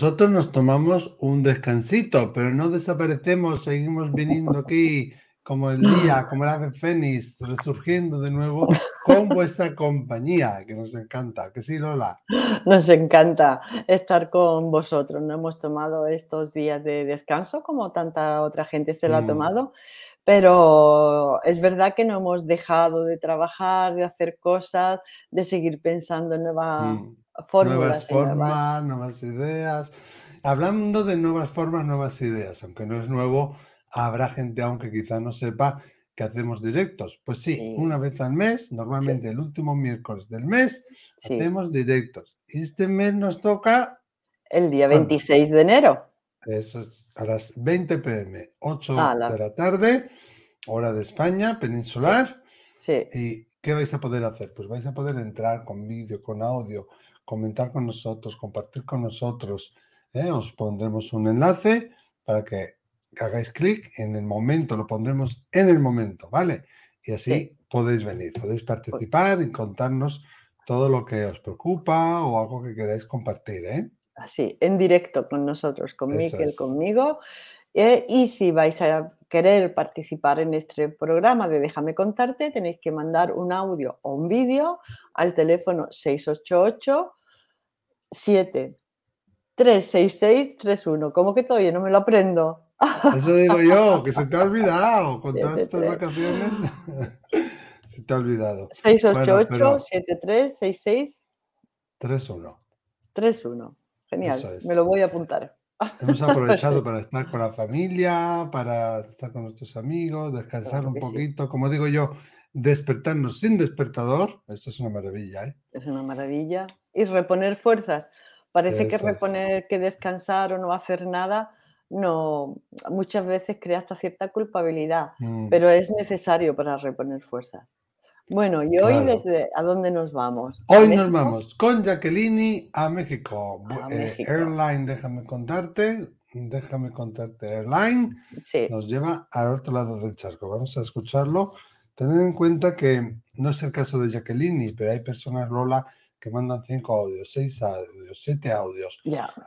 Nosotros nos tomamos un descansito, pero no desaparecemos, seguimos viniendo aquí como el día, como el ave fénix, resurgiendo de nuevo con vuestra compañía, que nos encanta. Que sí, Lola. Nos encanta estar con vosotros. No hemos tomado estos días de descanso como tanta otra gente se lo ha mm. tomado, pero es verdad que no hemos dejado de trabajar, de hacer cosas, de seguir pensando en nuevas mm. Nuevas formas, nuevas ideas. Hablando de nuevas formas, nuevas ideas, aunque no es nuevo, habrá gente aunque quizá no sepa que hacemos directos. Pues sí, una vez al mes, normalmente el último miércoles del mes, hacemos directos. Y este mes nos toca... El día 26 de enero. Eso es a las 20 pm, 8 de la tarde, hora de España, peninsular. Sí. ¿Y qué vais a poder hacer? Pues vais a poder entrar con vídeo, con audio, comentar con nosotros, compartir con nosotros. ¿eh? Os pondremos un enlace para que hagáis clic en el momento, lo pondremos en el momento, ¿vale? Y así podéis venir, podéis participar y contarnos todo lo que os preocupa o algo que queráis compartir, ¿eh? Así, en directo con nosotros, con Miquel, conmigo. Eh, y si vais a querer participar en este programa de Déjame contarte, tenéis que mandar un audio o un vídeo al teléfono 688 7 366 31. ¿Cómo que todavía no me lo aprendo? Eso digo yo, que se te ha olvidado con todas estas vacaciones. se te ha olvidado. 688 7366 31. 31. Genial. Me lo voy a apuntar. Hemos aprovechado para estar con la familia, para estar con nuestros amigos, descansar un poquito. Como digo yo, despertarnos sin despertador. Eso es una maravilla. ¿eh? Es una maravilla y reponer fuerzas. Parece que reponer, que descansar o no hacer nada, no, muchas veces crea hasta cierta culpabilidad, mm. pero es necesario para reponer fuerzas. Bueno, ¿y hoy desde a dónde nos vamos? Hoy nos vamos con Jacqueline a México. Eh, Airline, déjame contarte, déjame contarte, Airline nos lleva al otro lado del charco. Vamos a escucharlo. Tened en cuenta que no es el caso de Jacqueline, pero hay personas, Lola, que mandan cinco audios, seis audios, siete audios.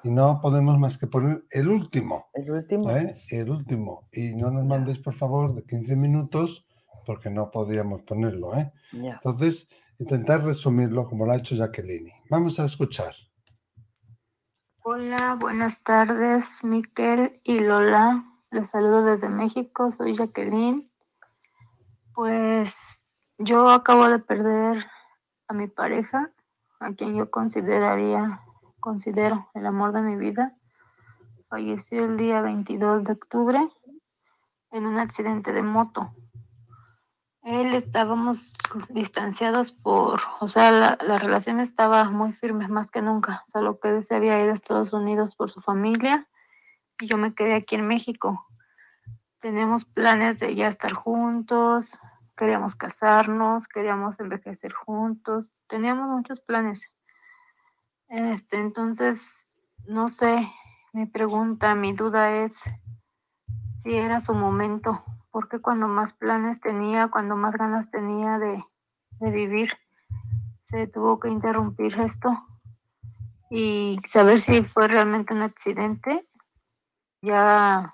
Y no podemos más que poner el último. El último. ¿eh? El último. Y no nos mandéis, por favor, de 15 minutos, porque no podíamos ponerlo. ¿eh? Entonces, intentar resumirlo como lo ha hecho Jacqueline. Vamos a escuchar. Hola, buenas tardes, Miquel y Lola. Les saludo desde México, soy Jacqueline. Pues yo acabo de perder a mi pareja a quien yo consideraría, considero el amor de mi vida, falleció el día 22 de octubre en un accidente de moto. Él estábamos distanciados por, o sea, la, la, relación estaba muy firme más que nunca, solo que él se había ido a Estados Unidos por su familia y yo me quedé aquí en México. Teníamos planes de ya estar juntos, queríamos casarnos, queríamos envejecer juntos, teníamos muchos planes. Este, entonces, no sé, mi pregunta, mi duda es si era su momento, porque cuando más planes tenía, cuando más ganas tenía de, de vivir, se tuvo que interrumpir esto y saber si fue realmente un accidente. Ya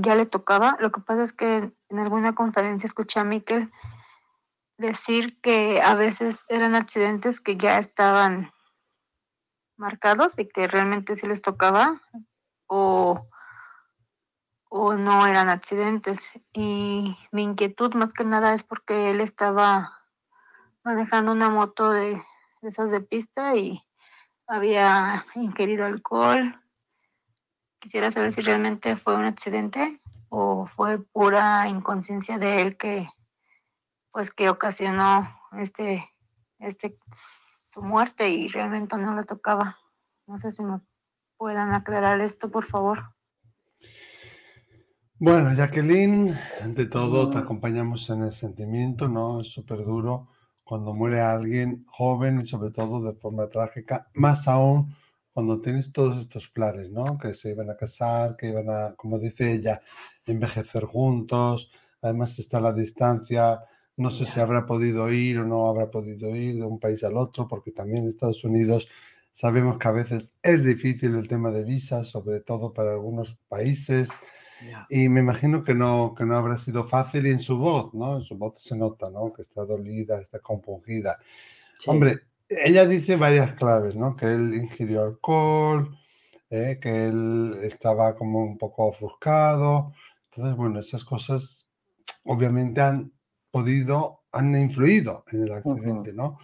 ya le tocaba. Lo que pasa es que en alguna conferencia escuché a Miquel decir que a veces eran accidentes que ya estaban marcados y que realmente sí les tocaba o, o no eran accidentes. Y mi inquietud más que nada es porque él estaba manejando una moto de, de esas de pista y había ingerido alcohol, Quisiera saber si realmente fue un accidente o fue pura inconsciencia de él que, pues, que ocasionó este, este, su muerte y realmente no le tocaba. No sé si me puedan aclarar esto, por favor. Bueno, Jacqueline, ante todo te acompañamos en el sentimiento, ¿no? Es súper duro cuando muere alguien joven y sobre todo de forma trágica, más aún cuando tienes todos estos planes, ¿no? Que se iban a casar, que iban a, como dice ella, envejecer juntos, además está la distancia, no sé si habrá podido ir o no habrá podido ir de un país al otro, porque también Estados Unidos Sabemos que a veces es difícil el tema de visas, sobre todo para algunos países. Y me imagino que no, que no habrá sido fácil y en su voz, ¿no? En su voz se nota, ¿no? Que está dolida, está compungida. Hombre, ella dice varias claves, ¿no? Que él ingirió alcohol, ¿eh? que él estaba como un poco ofuscado. Entonces, bueno, esas cosas obviamente han podido, han influido en el accidente, ¿no?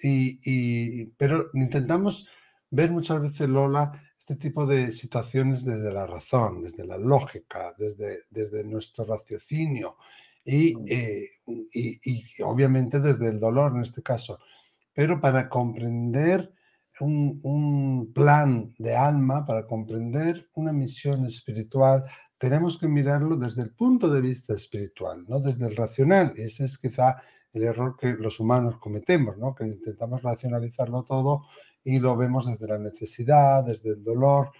Y, pero intentamos ver muchas veces, Lola, este tipo de situaciones desde la razón, desde la lógica, desde, desde nuestro raciocinio y, eh, y, y, obviamente desde el dolor en este caso. Pero para comprender un, plan de alma, para comprender una misión espiritual, tenemos que mirarlo desde el punto de vista espiritual, no desde el racional. Ese es quizá el error que los humanos cometemos, ¿no? que intentamos racionalizarlo todo y lo vemos desde la necesidad, desde el dolor.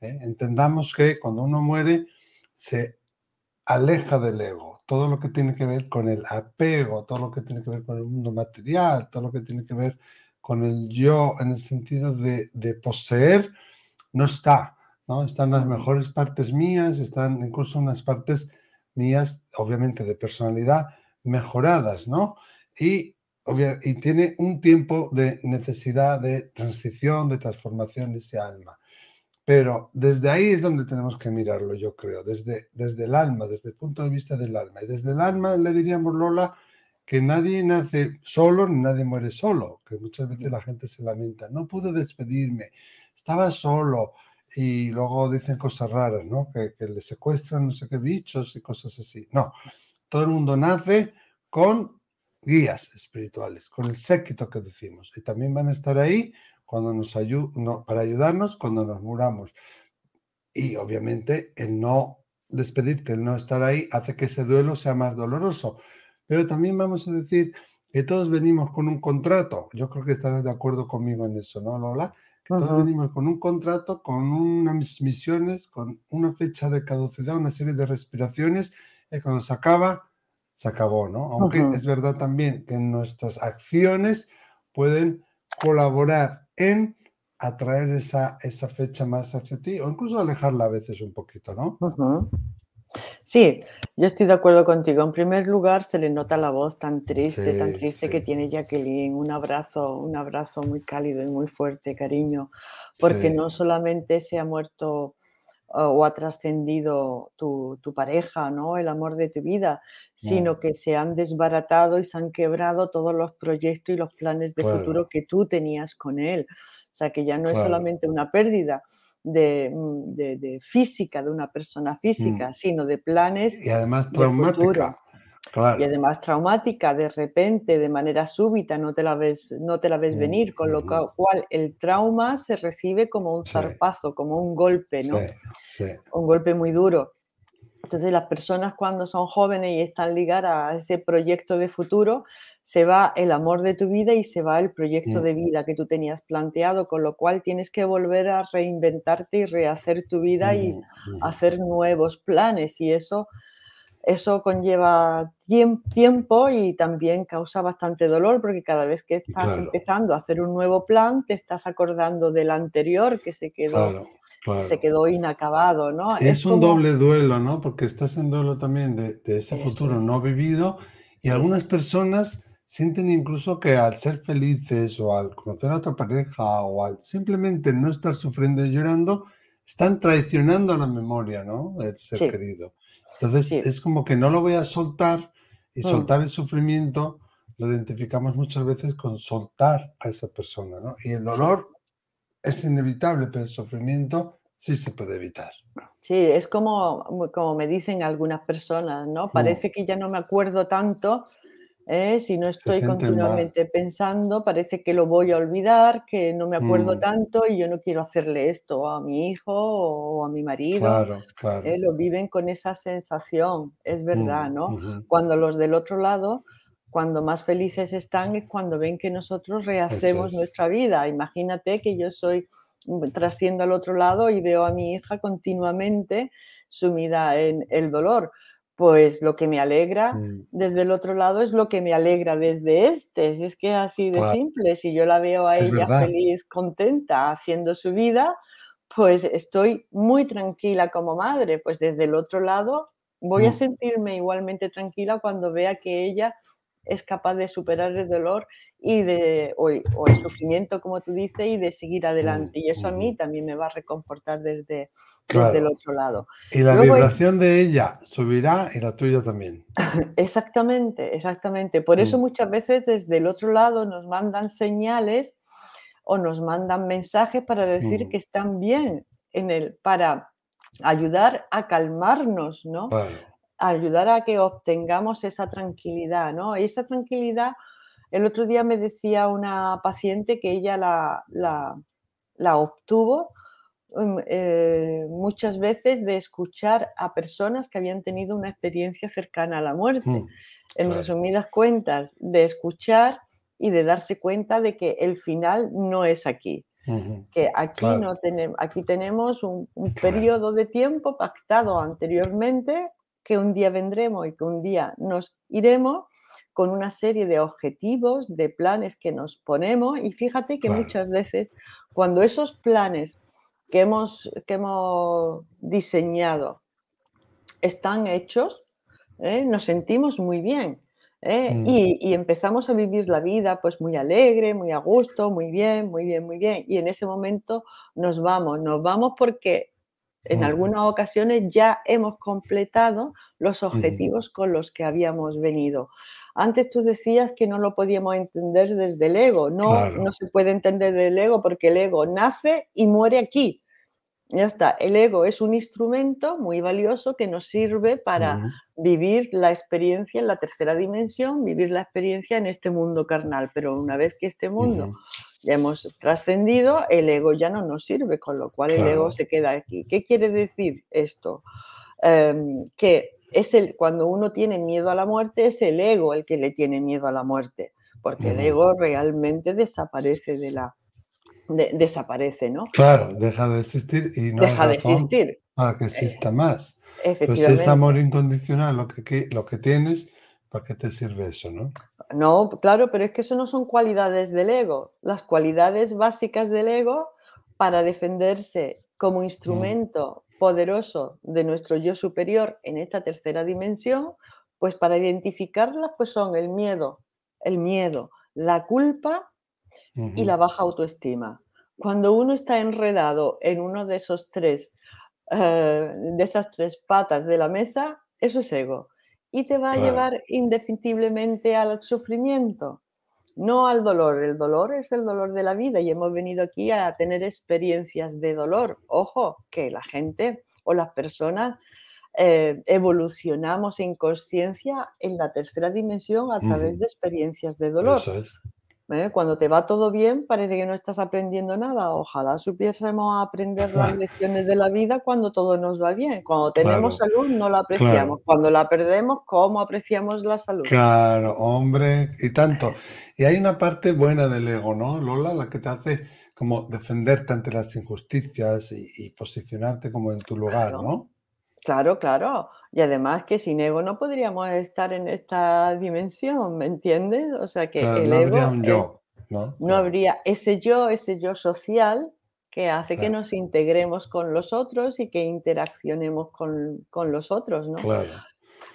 ¿eh? Entendamos que cuando uno muere se aleja del ego, todo lo que tiene que ver con el apego, todo lo que tiene que ver con el mundo material, todo lo que tiene que ver con el yo en el sentido de, de poseer, no está. ¿no? Están las mejores partes mías, están incluso unas partes mías, obviamente de personalidad, mejoradas, ¿no? Y, y tiene un tiempo de necesidad de transición, de transformación de ese alma. Pero desde ahí es donde tenemos que mirarlo, yo creo, desde, desde el alma, desde el punto de vista del alma. Y desde el alma le diríamos, Lola, que nadie nace solo ni nadie muere solo, que muchas veces la gente se lamenta, no pude despedirme, estaba solo, y luego dicen cosas raras, ¿no? Que, que, le secuestran no sé qué bichos y cosas así. No, todo el mundo nace con guías espirituales, con el séquito que decimos. Y también van a estar ahí cuando nos no, para ayudarnos cuando nos muramos. Y obviamente el no despedirte, el no estar ahí, hace que ese duelo sea más doloroso. Pero también vamos a decir que todos venimos con un contrato. Yo creo que estarás de acuerdo conmigo en eso, ¿no, Lola? Que todos venimos con un contrato, con unas misiones, con una fecha de caducidad, una serie de respiraciones, y cuando se acaba, se acabó, ¿no? Aunque es verdad también que nuestras acciones pueden colaborar en atraer esa, esa fecha más hacia ti o incluso alejarla a veces un poquito, ¿no? Sí, yo estoy de acuerdo contigo. En primer lugar, se le nota la voz tan triste, tan triste que tiene Jacqueline. Un abrazo, un abrazo muy cálido y muy fuerte, cariño, porque no solamente se ha muerto o ha trascendido tu, pareja, ¿no? El amor de tu vida, sino que se han desbaratado y se han quebrado todos los proyectos y los planes de futuro que tú tenías con él. O sea, que ya no es solamente una pérdida mm, de, física, de una persona mm. física, sino de planes. Y además traumática. Y además traumática, de repente, de manera súbita, no te la ves, no te la ves venir, con lo cual el trauma se recibe como un zarpazo, como un golpe, ¿no? Un golpe muy duro. Entonces las personas cuando son jóvenes y están ligadas a ese proyecto de futuro, se va el amor de tu vida y se va el proyecto de vida que tú tenías planteado, con lo cual tienes que volver a reinventarte y rehacer tu vida y hacer nuevos planes y eso eso conlleva tiempo y también causa bastante dolor porque cada vez que estás empezando a hacer un nuevo plan te estás acordando del anterior que se quedó, Se quedó inacabado, ¿no? Es, un doble duelo, ¿no? Porque estás en duelo también de, ese futuro no vivido y algunas personas sienten incluso que al ser felices o al conocer a otra pareja o al simplemente no estar sufriendo y llorando, están traicionando la memoria, ¿no? Del ser querido. Entonces es como que no lo voy a soltar y mm. soltar el sufrimiento lo identificamos muchas veces con soltar a esa persona, ¿no? Y el dolor es inevitable, pero el sufrimiento sí se puede evitar. Sí, es como, como me dicen algunas personas, ¿no? Mm. Parece que ya no me acuerdo tanto, ¿eh? si no estoy continuamente pensando, parece que lo voy a olvidar, que no me acuerdo mm. tanto y yo no quiero hacerle esto a mi hijo o a mi marido. Claro, claro. ¿eh? Lo viven con esa sensación, es verdad, mm, ¿no? Cuando los del otro lado, cuando más felices están es cuando ven que nosotros rehacemos nuestra vida. Imagínate que yo soy mm, trasciendo al otro lado y veo a mi hija continuamente sumida en el dolor pues lo que me alegra mm. desde el otro lado es lo que me alegra desde este. Si es que es así de simple, si yo la veo a ella feliz, contenta, haciendo su vida, pues estoy muy tranquila como madre. Pues desde el otro lado voy a mm. sentirme igualmente tranquila cuando vea que ella es capaz de superar el dolor y de, o, el sufrimiento, como tú dices, y de seguir adelante. Y eso a mí también me va a reconfortar desde, el otro lado. Y la vibración de ella subirá y la tuya también. Exactamente, exactamente. Por eso mm. muchas veces desde el otro lado nos mandan señales o nos mandan mensajes para decir mm. que están bien en el, para ayudar a calmarnos, ¿no? ayudar a que obtengamos esa tranquilidad, ¿no? Y esa tranquilidad, el otro día me decía una paciente que ella la, la, obtuvo mm, eh, muchas veces de escuchar a personas que habían tenido una experiencia cercana a la muerte. Mm, en resumidas cuentas, de escuchar y de darse cuenta de que el final no es aquí. Que aquí, no tenemos, aquí tenemos un, un periodo de tiempo pactado anteriormente que un día vendremos y que un día nos iremos con una serie de objetivos, de planes que nos ponemos y fíjate que muchas veces cuando esos planes que hemos, que hemos diseñado están hechos, ¿eh? nos sentimos muy bien. ¿eh? Mm. Y, y, empezamos a vivir la vida pues muy alegre, muy a gusto, muy bien, muy bien, muy bien. Y en ese momento nos vamos, nos vamos porque en algunas ocasiones ya hemos completado los objetivos con los que habíamos venido. Antes tú decías que no lo podíamos entender desde el ego. No, no se puede entender del ego porque el ego nace y muere aquí. Ya está, el ego es un instrumento muy valioso que nos sirve para vivir la experiencia en la tercera dimensión, vivir la experiencia en este mundo carnal, pero una vez que este mundo ya hemos trascendido, el ego ya no nos sirve, con lo cual el ego se queda aquí. ¿Qué quiere decir esto? Em, que es el, cuando uno tiene miedo a la muerte, es el ego el que le tiene miedo a la muerte, porque el ego realmente desaparece de la, desaparece, ¿no? Claro, deja de existir y no deja de existir. Para que exista más. Pues es amor incondicional lo que, lo que tienes, ¿para qué te sirve eso, no? No, claro, pero es que eso no son cualidades del ego. Las cualidades básicas del ego para defenderse como mm. instrumento poderoso de nuestro yo superior en esta tercera dimensión, pues para identificarlas pues son el miedo, el miedo, la culpa y la baja autoestima. Cuando uno está enredado en uno de esos tres, eh, de esas tres patas de la mesa, eso es ego. Y te va a llevar indefectiblemente al sufrimiento, no al dolor. El dolor es el dolor de la vida y hemos venido aquí a tener experiencias de dolor. Ojo, que la gente o las personas eh, evolucionamos en conciencia en la tercera dimensión a través de experiencias de dolor. ¿Eh? Cuando te va todo bien, parece que no estás aprendiendo nada. Ojalá supiésemos aprender las lecciones de la vida cuando todo nos va bien. Cuando tenemos salud, no la apreciamos. Cuando la perdemos, ¿cómo apreciamos la salud? Claro, hombre, y tanto. Y hay una parte buena del ego, ¿no, Lola? La que te hace como defenderte ante las injusticias y, posicionarte como en tu lugar, ¿no? Claro, claro. Y además que sin ego no podríamos estar en esta dimensión, ¿me entiendes? O sea que el no ego... Habría un yo, ¿no? no habría ese yo, ese yo social que hace que nos integremos con los otros y que interaccionemos con, los otros, ¿no? Claro.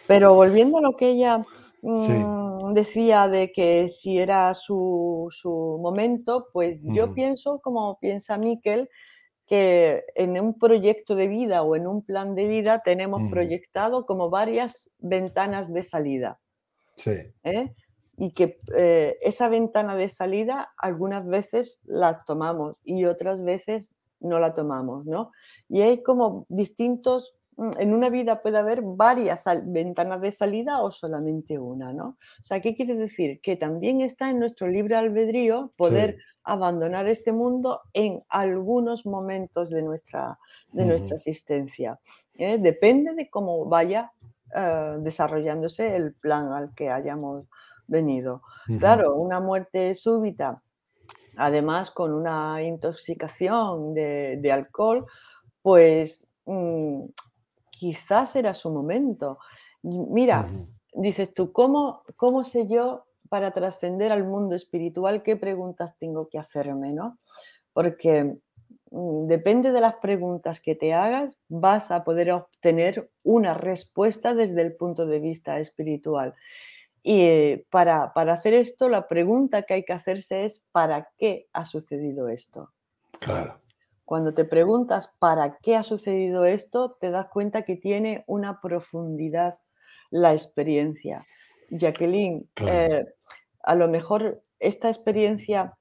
Pero volviendo a lo que ella mm, decía de que si era su, momento, pues yo pienso, como piensa Miquel, que en un proyecto de vida o en un plan de vida tenemos proyectado como varias ventanas de salida. Sí. ¿eh? Y que eh, esa ventana de salida algunas veces la tomamos y otras veces no la tomamos, ¿no? Y hay como distintos, en una vida puede haber varias ventanas de salida o solamente una, ¿no? O sea, ¿qué quiere decir? Que también está en nuestro libre albedrío poder abandonar este mundo en algunos momentos de nuestra, de nuestra existencia. ¿eh? Depende de cómo vaya eh, desarrollándose el plan al que hayamos venido. Claro, una muerte súbita, además con una intoxicación de, alcohol, pues mm, quizás era su momento. Mira, dices tú, ¿cómo, ¿cómo sé yo para trascender al mundo espiritual qué preguntas tengo que hacerme? ¿no? Porque mm, depende de las preguntas que te hagas, vas a poder obtener una respuesta desde el punto de vista espiritual. Y eh, para, hacer esto, la pregunta que hay que hacerse es, ¿para qué ha sucedido esto? Claro. Cuando te preguntas para qué ha sucedido esto, te das cuenta que tiene una profundidad la experiencia. Jacqueline, eh, a lo mejor esta experiencia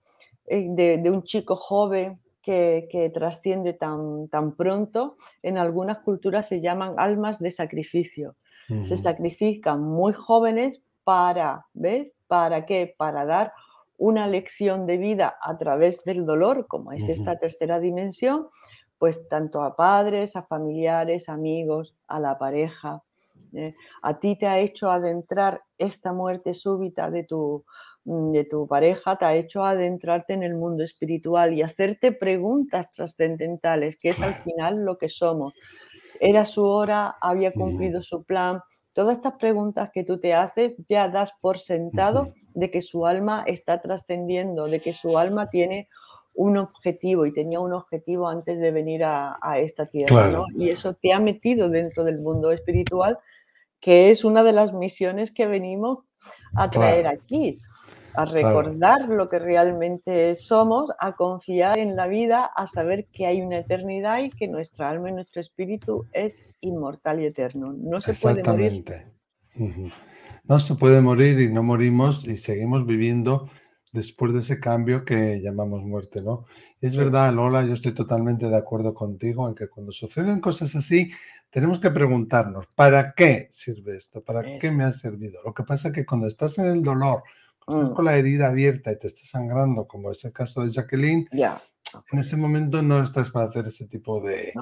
eh, de, un chico joven que, trasciende tan, tan, pronto, en algunas culturas se llaman almas de sacrificio. Se sacrifican muy jóvenes para, ¿ves? ¿Para qué? Para dar una lección de vida a través del dolor, como es esta tercera dimensión, pues tanto a padres, a familiares, amigos, a la pareja. ¿eh? A ti te ha hecho adentrar esta muerte súbita de tu, mm, de tu pareja, te ha hecho adentrarte en el mundo espiritual y hacerte preguntas trascendentales, que es al final lo que somos. Era su hora, había cumplido su plan, todas estas preguntas que tú te haces ya das por sentado de que su alma está trascendiendo, de que su alma tiene un objetivo y tenía un objetivo antes de venir a, esta tierra. Y eso te ha metido dentro del mundo espiritual, que es una de las misiones que venimos a traer aquí a recordar lo que realmente somos, a confiar en la vida, a saber que hay una eternidad y que nuestra alma y nuestro espíritu es inmortal y eterno. No se puede morir. No se puede morir y no morimos y seguimos viviendo después de ese cambio que llamamos muerte, ¿no? Es verdad, Lola, yo estoy totalmente de acuerdo contigo en que cuando suceden cosas así, tenemos que preguntarnos, ¿para qué sirve esto? ¿Para qué me ha servido? Lo que pasa es que cuando estás en el dolor, Mm. con la herida abierta y te está sangrando, como es el caso de Jacqueline, en ese momento no estás para hacer ese tipo de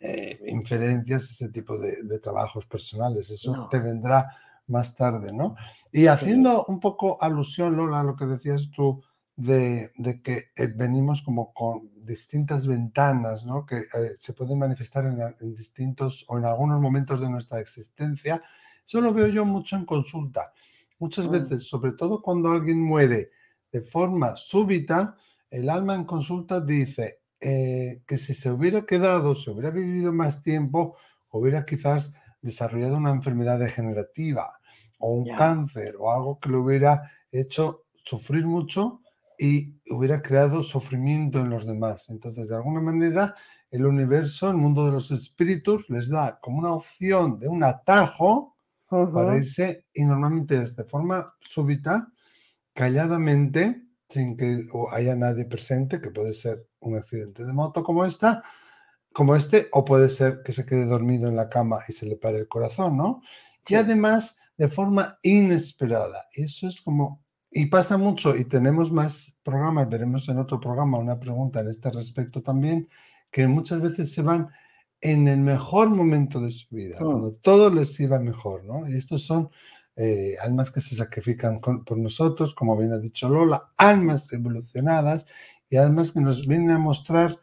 eh, inferencias, ese tipo de, trabajos personales. Eso te vendrá más tarde, ¿no? Y haciendo un poco alusión, Lola, a lo que decías tú, de, que eh, venimos como con distintas ventanas, ¿no? Que eh, se pueden manifestar en, en, distintos o en algunos momentos de nuestra existencia. Eso lo veo yo mucho en consulta. Muchas mm. veces, sobre todo cuando alguien muere de forma súbita, el alma en consulta dice eh, que si se hubiera quedado, si hubiera vivido más tiempo, hubiera quizás desarrollado una enfermedad degenerativa o un cáncer o algo que le hubiera hecho sufrir mucho y hubiera creado sufrimiento en los demás. Entonces, de alguna manera, el universo, el mundo de los espíritus, les da como una opción de un atajo para irse y normalmente es de forma súbita, calladamente, sin que haya nadie presente, que puede ser un accidente de moto como esta, como este, o puede ser que se quede dormido en la cama y se le pare el corazón, ¿no? Y además de forma inesperada. Eso es como, y pasa mucho, y tenemos más programas, veremos en otro programa una pregunta en este respecto también, que muchas veces se van en el mejor momento de su vida, mm. cuando todo les iba mejor, ¿no? Y estos son eh, almas que se sacrifican por nosotros, como bien ha dicho Lola, almas evolucionadas y almas que nos vienen a mostrar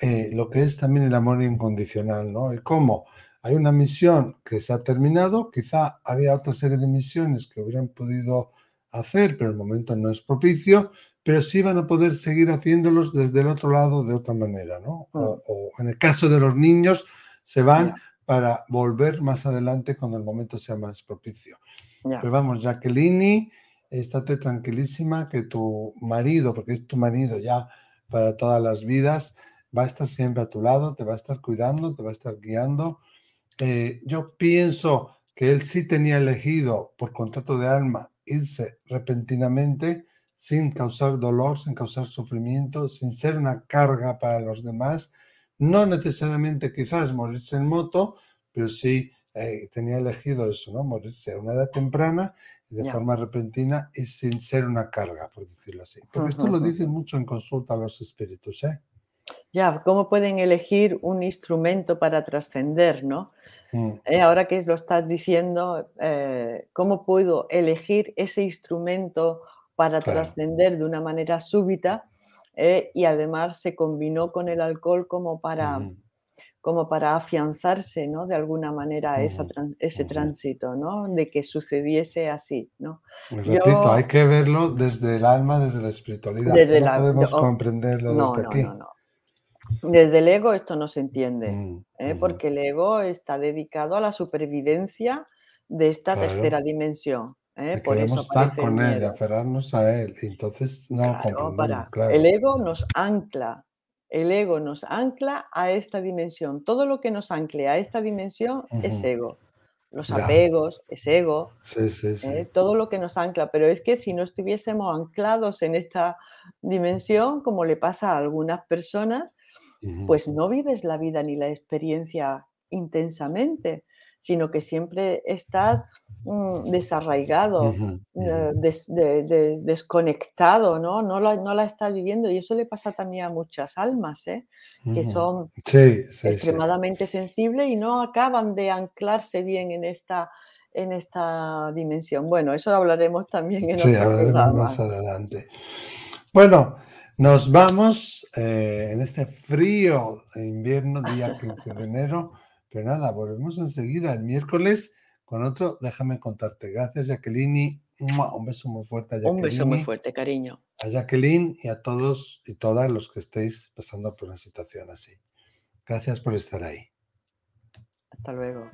eh, lo que es también el amor incondicional, ¿no? Y cómo hay una misión que se ha terminado, quizá había otra serie de misiones que hubieran podido hacer, pero el momento no es propicio, pero sí van a poder seguir haciéndolos desde el otro lado de otra manera, ¿no? O, mm. en el caso de los niños, se van para volver más adelante cuando el momento sea más propicio. Pero vamos, Jacqueline, estate tranquilísima que tu marido, porque es tu marido ya para todas las vidas, va a estar siempre a tu lado, te va a estar cuidando, te va a estar guiando. Eh, yo pienso que él sí tenía elegido por contrato de alma irse repentinamente sin causar dolor, sin causar sufrimiento, sin ser una carga para los demás. No necesariamente quizás morirse en moto, pero sí eh, tenía elegido eso, ¿no? Morirse a una edad temprana de forma repentina y sin ser una carga, por decirlo así. Porque esto lo dicen mucho en consulta a los espíritus, ¿eh? Ya, ¿cómo pueden elegir un instrumento para trascender, no? Mm. Eh, ahora que lo estás diciendo, eh, ¿cómo puedo elegir ese instrumento para trascender de una manera súbita eh, y además se combinó con el alcohol como para, como para afianzarse, ¿no? De alguna manera esa ese tránsito, ¿no? De que sucediese así, ¿no? Repito, hay que verlo desde el alma, desde la espiritualidad. Desde no podemos comprenderlo desde aquí. No, no. Desde el ego esto no se entiende, mm, ¿eh? porque el ego está dedicado a la supervivencia de esta tercera dimensión. ¿Eh? Por eso estar con él, aferrarnos a él. entonces no claro. El ego nos ancla el ego nos ancla a esta dimensión. Todo lo que nos ancle a esta dimensión es ego. Los apegos es ego. ¿eh? Todo lo que nos ancla. Pero es que si no estuviésemos anclados en esta dimensión, como le pasa a algunas personas, pues no vives la vida ni la experiencia intensamente, sino que siempre estás Mm, desarraigado, eh, desconectado, ¿no? No la, no la está viviendo. Y eso le pasa también a muchas almas, ¿eh? que son extremadamente sensibles y no acaban de anclarse bien en esta, en esta dimensión. Bueno, eso hablaremos también en sí, hablaremos más adelante. Bueno, nos vamos eh, en este frío invierno, día 15 de enero. Pero nada, volvemos enseguida el miércoles con otro, déjame contarte. Gracias, Jacqueline. Un beso muy fuerte a Jacqueline. Un beso muy fuerte, cariño. A Jacqueline y a todos y todas los que estéis pasando por una situación así. Gracias por estar ahí. Hasta luego.